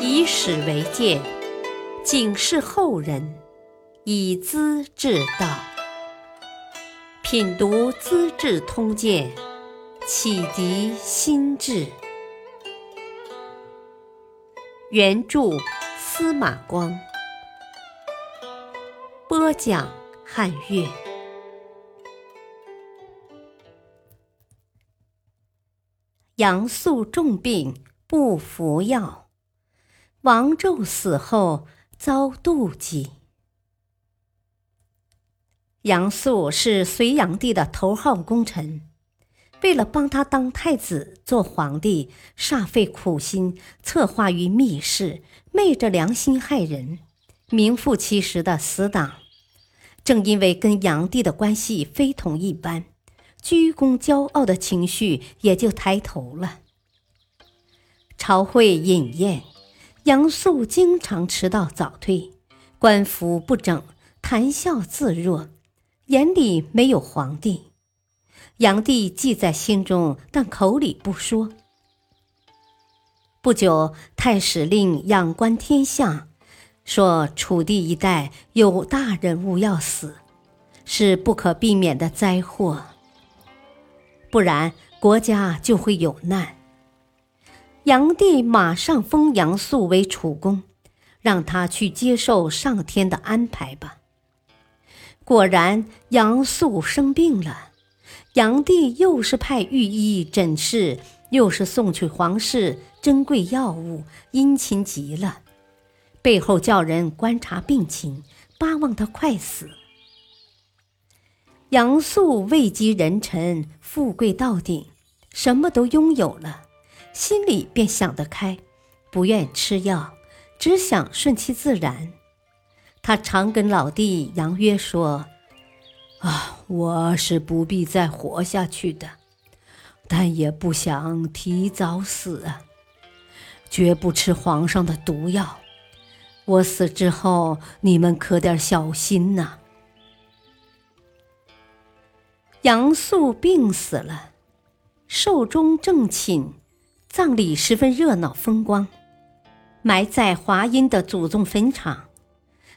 以史为鉴，警示后人，以资治道。品读《资治通鉴》，启迪心智。原著司马光，播讲汉乐。杨素重病不服药，王纣死后遭妒忌。杨素是隋炀帝的头号功臣，为了帮他当太子、做皇帝，煞费苦心，策划于密室，昧着良心害人，名副其实的死党。正因为跟炀帝的关系非同一般，居功骄傲的情绪也就抬头了。朝会饮宴，杨素经常迟到早退，官服不整，谈笑自若。眼里没有皇帝，炀帝记在心中，但口里不说。不久，太史令仰观天象，说楚地一带有大人物要死，是不可避免的灾祸，不然国家就会有难。炀帝马上封杨素为楚公，让他去接受上天的安排吧。果然，杨素生病了。炀帝又是派御医诊视，又是送去皇室珍贵药物，殷勤极了。背后叫人观察病情，巴望他快死。杨素位极人臣，富贵到顶，什么都拥有了，心里便想得开，不愿吃药，只想顺其自然。他常跟老弟杨约说：“啊，我是不必再活下去的，但也不想提早死，绝不吃皇上的毒药。我死之后，你们可点小心呐。”杨素病死了，寿终正寝，葬礼十分热闹风光，埋在华阴的祖宗坟场。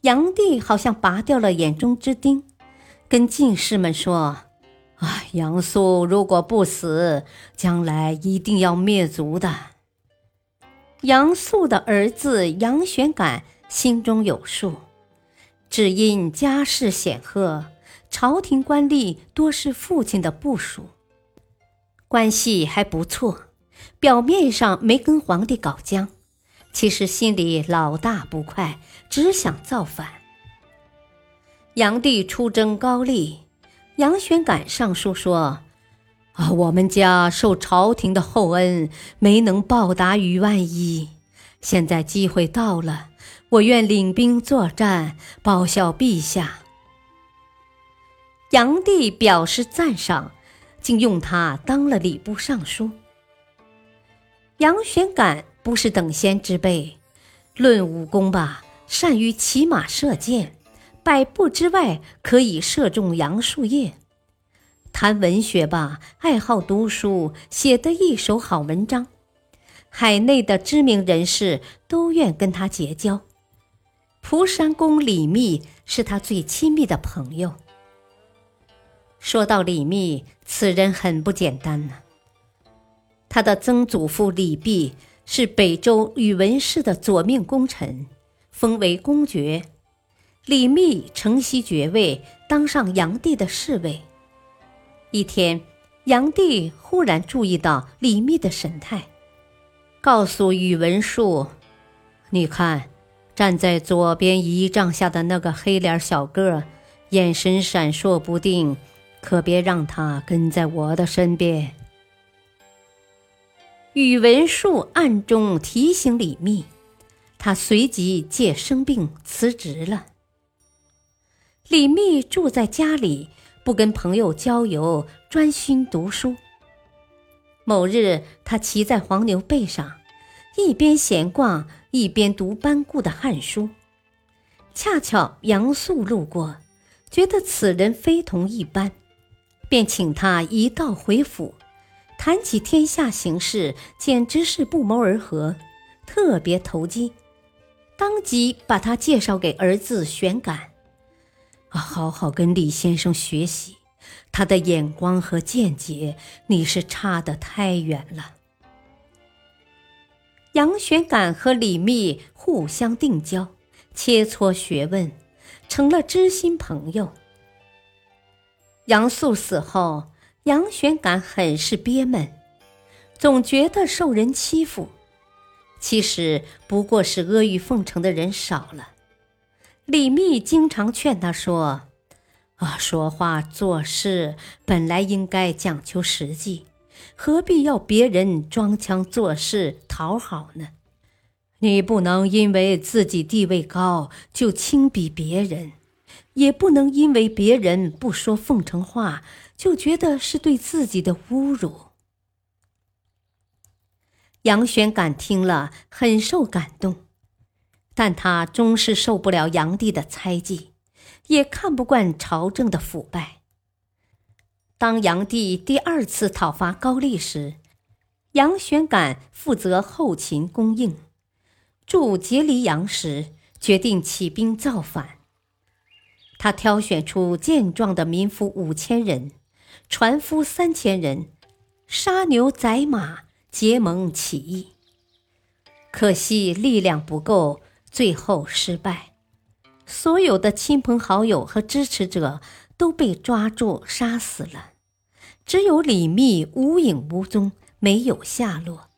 炀帝好像拔掉了眼中之钉，跟进士们说：“啊，杨素如果不死，将来一定要灭族的。”杨素的儿子杨玄感心中有数，只因家世显赫，朝廷官吏多是父亲的部属，关系还不错，表面上没跟皇帝搞僵。其实心里老大不快，只想造反。炀帝出征高丽，杨玄感上书说：“啊，我们家受朝廷的厚恩，没能报答于万一。现在机会到了，我愿领兵作战，报效陛下。”炀帝表示赞赏，竟用他当了礼部尚书。杨玄感。不是等闲之辈，论武功吧，善于骑马射箭，百步之外可以射中杨树叶；谈文学吧，爱好读书，写得一手好文章，海内的知名人士都愿跟他结交。蒲山公李密是他最亲密的朋友。说到李密，此人很不简单呢。他的曾祖父李泌。是北周宇文氏的左命功臣，封为公爵。李密承袭爵位，当上炀帝的侍卫。一天，炀帝忽然注意到李密的神态，告诉宇文述：“你看，站在左边仪仗下的那个黑脸小个，眼神闪烁不定，可别让他跟在我的身边。”宇文述暗中提醒李密，他随即借生病辞职了。李密住在家里，不跟朋友交游，专心读书。某日，他骑在黄牛背上，一边闲逛，一边读班固的《汉书》。恰巧杨素路过，觉得此人非同一般，便请他一道回府。谈起天下形势，简直是不谋而合，特别投机，当即把他介绍给儿子玄感，好好跟李先生学习，他的眼光和见解你是差得太远了。杨玄感和李密互相定交，切磋学问，成了知心朋友。杨素死后，杨玄感很是憋闷，总觉得受人欺负。其实不过是阿谀奉承的人少了。李密经常劝他说：“啊，说话做事本来应该讲求实际。”何必要别人装腔作势讨好呢？你不能因为自己地位高就轻鄙别人，也不能因为别人不说奉承话就觉得是对自己的侮辱。杨玄感听了很受感动，但他终是受不了杨帝的猜忌，也看不惯朝政的腐败。当杨帝第二次讨伐高丽时，杨玄感负责后勤供应。驻节离阳时，决定起兵造反。他挑选出健壮的民夫五千人，船夫三千人，杀牛宰马，结盟起义。可惜力量不够，最后失败。所有的亲朋好友和支持者都被抓住杀死了。只有李密无影无踪，没有下落。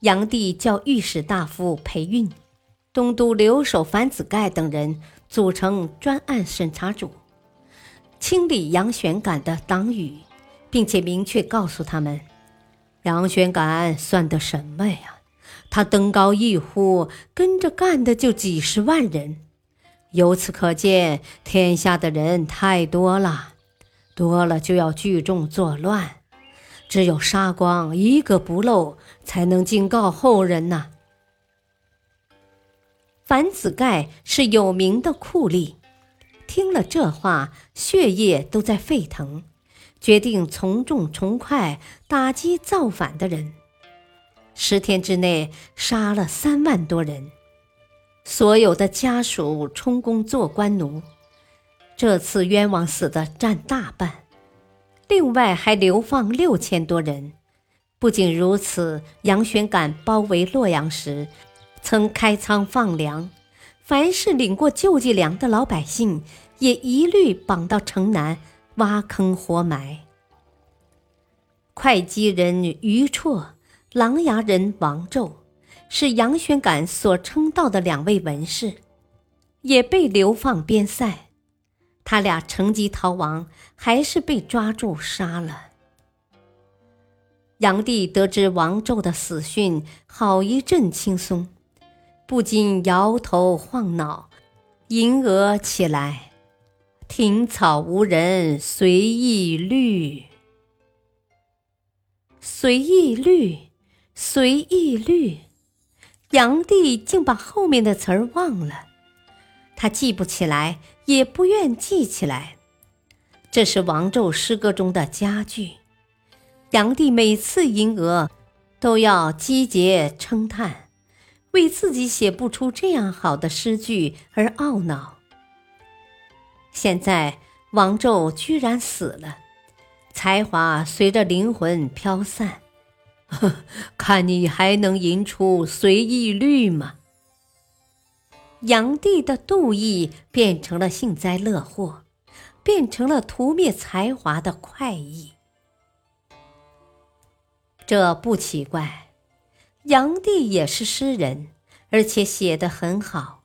炀帝叫御史大夫裴运、东都留守樊子盖等人组成专案审查组，清理杨玄感的党羽，并且明确告诉他们：杨玄感算得什么呀？他登高一呼，跟着干的就几十万人。由此可见，天下的人太多了。多了就要聚众作乱，只有杀光一个不漏，才能警告后人呐。樊子盖是有名的酷吏，听了这话，血液都在沸腾，决定从重从快打击造反的人。十天之内杀了三万多人，所有的家属充公做官奴。这次冤枉死的占大半，另外还流放六千多人。不仅如此，杨玄感包围洛阳时，曾开仓放粮，凡是领过救济粮的老百姓，也一律绑到城南挖坑活埋。会稽人于绰、琅琊人王胄，是杨玄感所称道的两位文士，也被流放边塞。他俩乘机逃亡，还是被抓住杀了。炀帝得知王胄的死讯，好一阵轻松，不禁摇头晃脑，吟额起来：“庭草无人随意绿，随意绿，随意绿。”炀帝竟把后面的词儿忘了。他记不起来，也不愿记起来。这是王胄诗歌中的佳句。炀帝每次吟额，都要击节称叹，为自己写不出这样好的诗句而懊恼。现在王胄居然死了，才华随着灵魂飘散，看你还能吟出随意律吗？炀帝的妒意变成了幸灾乐祸，变成了屠灭才华的快意。这不奇怪，炀帝也是诗人，而且写得很好。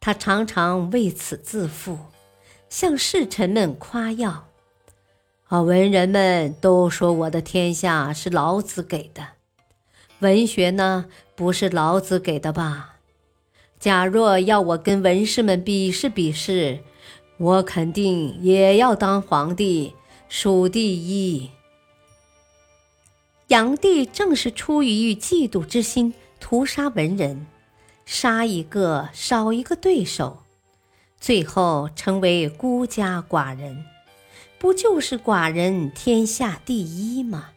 他常常为此自负，向侍臣们夸耀：“啊，文人们都说我的天下是老子给的，文学呢，不是老子给的吧？”假若要我跟文士们比试比试，我肯定也要当皇帝，数第一。炀帝正是出于嫉妒之心，屠杀文人，杀一个少一个对手，最后成为孤家寡人，不就是寡人天下第一吗？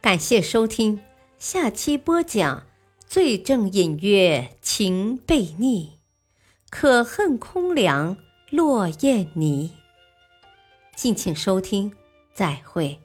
感谢收听，下期播讲：罪证隐约情被逆，可恨空凉落雁泥。敬请收听，再会。